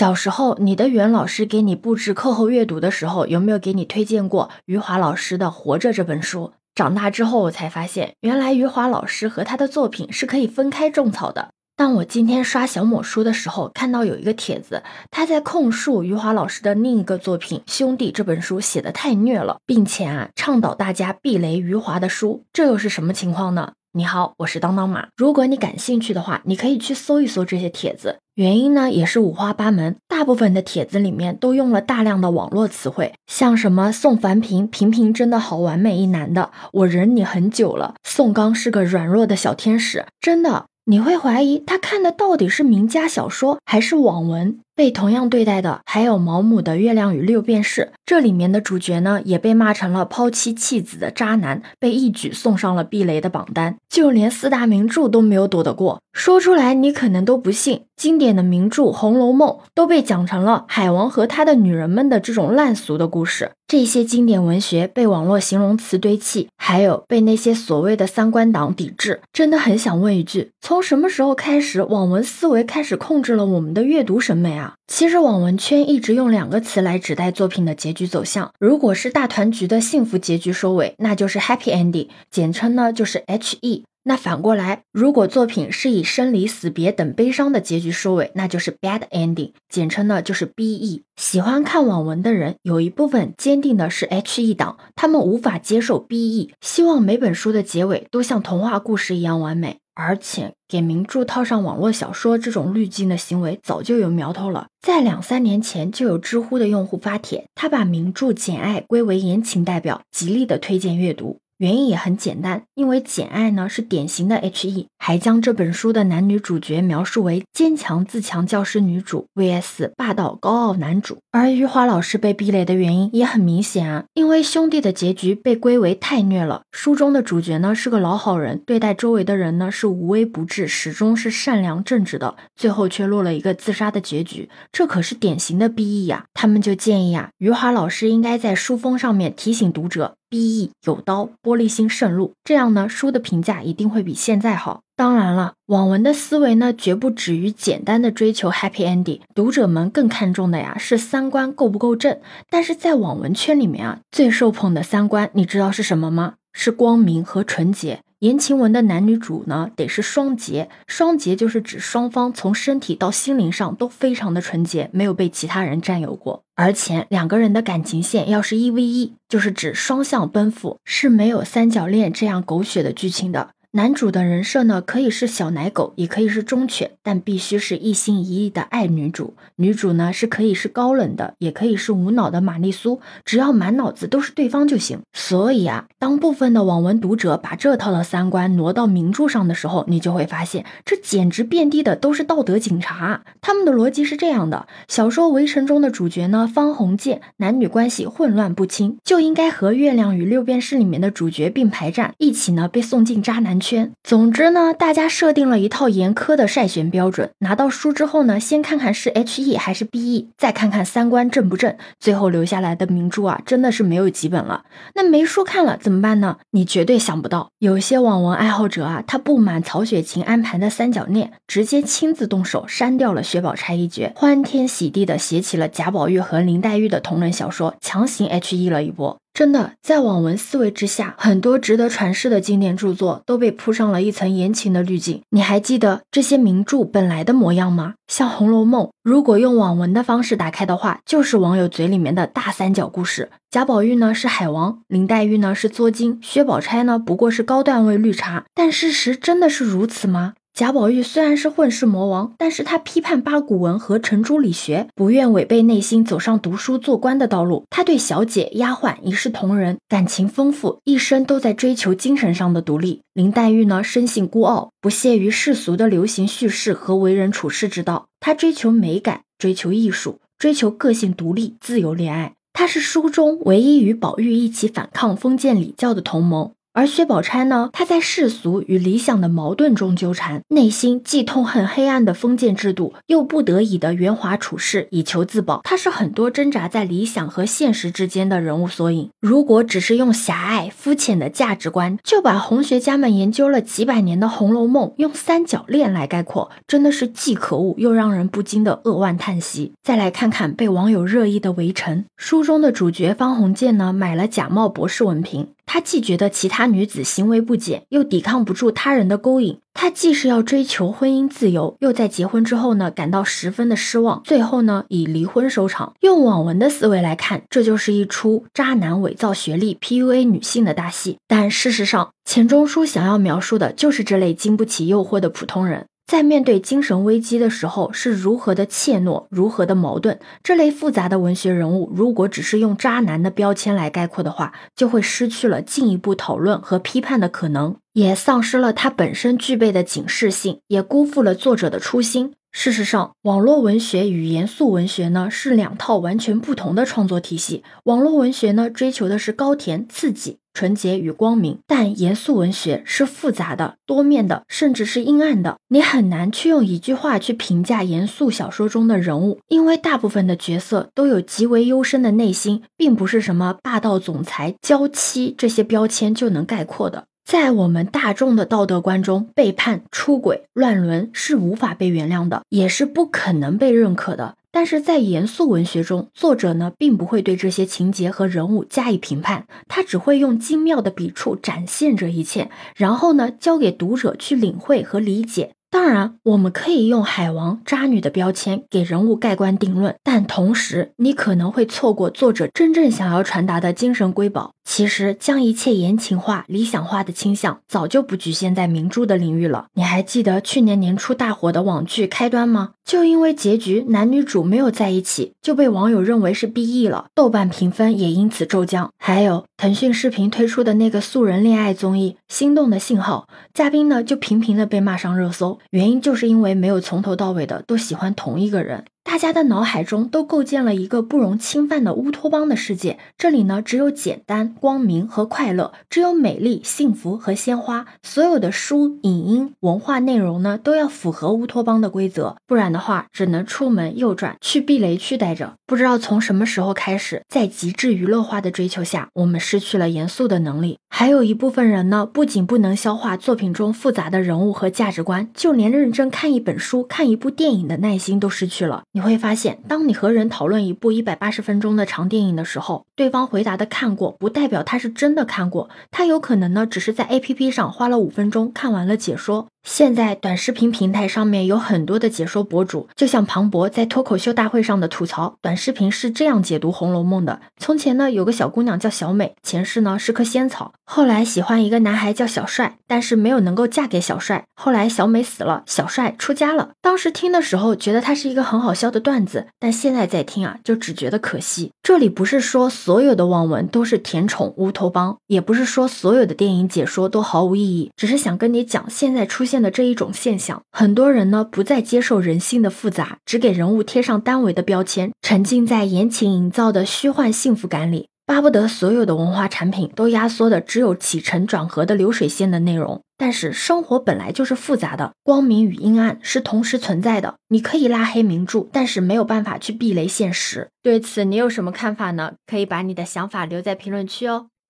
小时候，你的语文老师给你布置课后阅读的时候，有没有给你推荐过余华老师的《活着》这本书？长大之后，我才发现，原来余华老师和他的作品是可以分开种草的。当我今天刷小某书的时候，看到有一个帖子，他在控诉余华老师的另一个作品《兄弟》这本书写的太虐了，并且啊，倡导大家避雷余华的书，这又是什么情况呢？你好，我是当当马。如果你感兴趣的话，你可以去搜一搜这些帖子。原因呢也是五花八门，大部分的帖子里面都用了大量的网络词汇，像什么宋凡平，平平真的好完美一男的，我忍你很久了。宋刚是个软弱的小天使，真的，你会怀疑他看的到底是名家小说还是网文。被同样对待的还有毛姆的《月亮与六便士》，这里面的主角呢也被骂成了抛妻弃子的渣男，被一举送上了避雷的榜单。就连四大名著都没有躲得过，说出来你可能都不信。经典的名著《红楼梦》都被讲成了海王和他的女人们的这种烂俗的故事。这些经典文学被网络形容词堆砌，还有被那些所谓的三观党抵制。真的很想问一句：从什么时候开始，网文思维开始控制了我们的阅读审美啊？其实网文圈一直用两个词来指代作品的结局走向。如果是大团局的幸福结局收尾，那就是 happy ending，简称呢就是 H E。那反过来，如果作品是以生离死别等悲伤的结局收尾，那就是 bad ending，简称呢就是 B E。喜欢看网文的人有一部分坚定的是 H E 党，他们无法接受 B E，希望每本书的结尾都像童话故事一样完美。而且给名著套上网络小说这种滤镜的行为早就有苗头了，在两三年前就有知乎的用户发帖，他把名著《简爱》归为言情代表，极力的推荐阅读。原因也很简单，因为《简爱》呢是典型的 H E，还将这本书的男女主角描述为坚强自强教师女主 vs 霸道高傲男主。而余华老师被避雷的原因也很明显啊，因为兄弟的结局被归为太虐了。书中的主角呢是个老好人，对待周围的人呢是无微不至，始终是善良正直的，最后却落了一个自杀的结局，这可是典型的 B E 呀。他们就建议啊，余华老师应该在书封上面提醒读者。B.E. 有刀，玻璃心渗入，这样呢，书的评价一定会比现在好。当然了，网文的思维呢，绝不止于简单的追求 happy ending，读者们更看重的呀是三观够不够正。但是在网文圈里面啊，最受捧的三观，你知道是什么吗？是光明和纯洁。言情文的男女主呢，得是双洁。双洁就是指双方从身体到心灵上都非常的纯洁，没有被其他人占有过。而且两个人的感情线要是一 v 一，就是指双向奔赴，是没有三角恋这样狗血的剧情的。男主的人设呢，可以是小奶狗，也可以是忠犬，但必须是一心一意的爱女主。女主呢，是可以是高冷的，也可以是无脑的玛丽苏，只要满脑子都是对方就行。所以啊，当部分的网文读者把这套的三观挪到名著上的时候，你就会发现，这简直遍地的都是道德警察。他们的逻辑是这样的：小说《围城》中的主角呢，方鸿渐，男女关系混乱不清，就应该和《月亮与六便士》里面的主角并排站，一起呢被送进渣男。圈，总之呢，大家设定了一套严苛的筛选标准。拿到书之后呢，先看看是 H E 还是 B E，再看看三观正不正。最后留下来的名著啊，真的是没有几本了。那没书看了怎么办呢？你绝对想不到，有些网文爱好者啊，他不满曹雪芹安排的三角恋，直接亲自动手删掉了薛宝钗一角，欢天喜地的写起了贾宝玉和林黛玉的同人小说，强行 H E 了一波。真的，在网文思维之下，很多值得传世的经典著作都被铺上了一层言情的滤镜。你还记得这些名著本来的模样吗？像《红楼梦》，如果用网文的方式打开的话，就是网友嘴里面的大三角故事。贾宝玉呢是海王，林黛玉呢是作精，薛宝钗呢不过是高段位绿茶。但事实真的是如此吗？贾宝玉虽然是混世魔王，但是他批判八股文和程朱理学，不愿违背内心走上读书做官的道路。他对小姐、丫鬟一视同仁，感情丰富，一生都在追求精神上的独立。林黛玉呢，生性孤傲，不屑于世俗的流行叙事和为人处事之道。她追求美感，追求艺术，追求个性独立、自由恋爱。她是书中唯一与宝玉一起反抗封建礼教的同盟。而薛宝钗呢，她在世俗与理想的矛盾中纠缠，内心既痛恨黑暗的封建制度，又不得已的圆滑处事以求自保。她是很多挣扎在理想和现实之间的人物缩影。如果只是用狭隘肤浅的价值观，就把红学家们研究了几百年的《红楼梦》用三角恋来概括，真的是既可恶又让人不禁的扼腕叹息。再来看看被网友热议的《围城》，书中的主角方鸿渐呢，买了假冒博士文凭。他既觉得其他女子行为不检，又抵抗不住他人的勾引。他既是要追求婚姻自由，又在结婚之后呢感到十分的失望，最后呢以离婚收场。用网文的思维来看，这就是一出渣男伪造学历、PUA 女性的大戏。但事实上，钱钟书想要描述的就是这类经不起诱惑的普通人。在面对精神危机的时候，是如何的怯懦，如何的矛盾。这类复杂的文学人物，如果只是用渣男的标签来概括的话，就会失去了进一步讨论和批判的可能，也丧失了它本身具备的警示性，也辜负了作者的初心。事实上，网络文学与严肃文学呢是两套完全不同的创作体系。网络文学呢追求的是高甜、刺激、纯洁与光明，但严肃文学是复杂的、多面的，甚至是阴暗的。你很难去用一句话去评价严肃小说中的人物，因为大部分的角色都有极为幽深的内心，并不是什么霸道总裁、娇妻这些标签就能概括的。在我们大众的道德观中，背叛、出轨、乱伦是无法被原谅的，也是不可能被认可的。但是在严肃文学中，作者呢并不会对这些情节和人物加以评判，他只会用精妙的笔触展现这一切，然后呢交给读者去领会和理解。当然，我们可以用海王、渣女的标签给人物盖棺定论，但同时你可能会错过作者真正想要传达的精神瑰宝。其实，将一切言情化、理想化的倾向早就不局限在名著的领域了。你还记得去年年初大火的网剧《开端》吗？就因为结局男女主没有在一起，就被网友认为是 BE 了，豆瓣评分也因此骤降。还有腾讯视频推出的那个素人恋爱综艺《心动的信号》，嘉宾呢就频频的被骂上热搜，原因就是因为没有从头到尾的都喜欢同一个人。大家的脑海中都构建了一个不容侵犯的乌托邦的世界，这里呢只有简单、光明和快乐，只有美丽、幸福和鲜花。所有的书、影音、文化内容呢都要符合乌托邦的规则，不然的话只能出门右转去避雷区待着。不知道从什么时候开始，在极致娱乐化的追求下，我们失去了严肃的能力。还有一部分人呢，不仅不能消化作品中复杂的人物和价值观，就连认真看一本书、看一部电影的耐心都失去了。你会发现，当你和人讨论一部一百八十分钟的长电影的时候，对方回答的看过，不代表他是真的看过，他有可能呢，只是在 A P P 上花了五分钟看完了解说。现在短视频平台上面有很多的解说博主，就像庞博在脱口秀大会上的吐槽，短视频是这样解读《红楼梦》的：从前呢，有个小姑娘叫小美，前世呢是棵仙草，后来喜欢一个男孩叫小帅，但是没有能够嫁给小帅，后来小美死了，小帅出家了。当时听的时候觉得它是一个很好笑的段子，但现在在听啊，就只觉得可惜。这里不是说所有的网文都是甜宠乌托邦，也不是说所有的电影解说都毫无意义，只是想跟你讲现在出现。现的这一种现象，很多人呢不再接受人性的复杂，只给人物贴上单维的标签，沉浸在言情营造的虚幻幸福感里，巴不得所有的文化产品都压缩的只有起承转合的流水线的内容。但是生活本来就是复杂的，光明与阴暗是同时存在的。你可以拉黑名著，但是没有办法去避雷现实。对此你有什么看法呢？可以把你的想法留在评论区哦。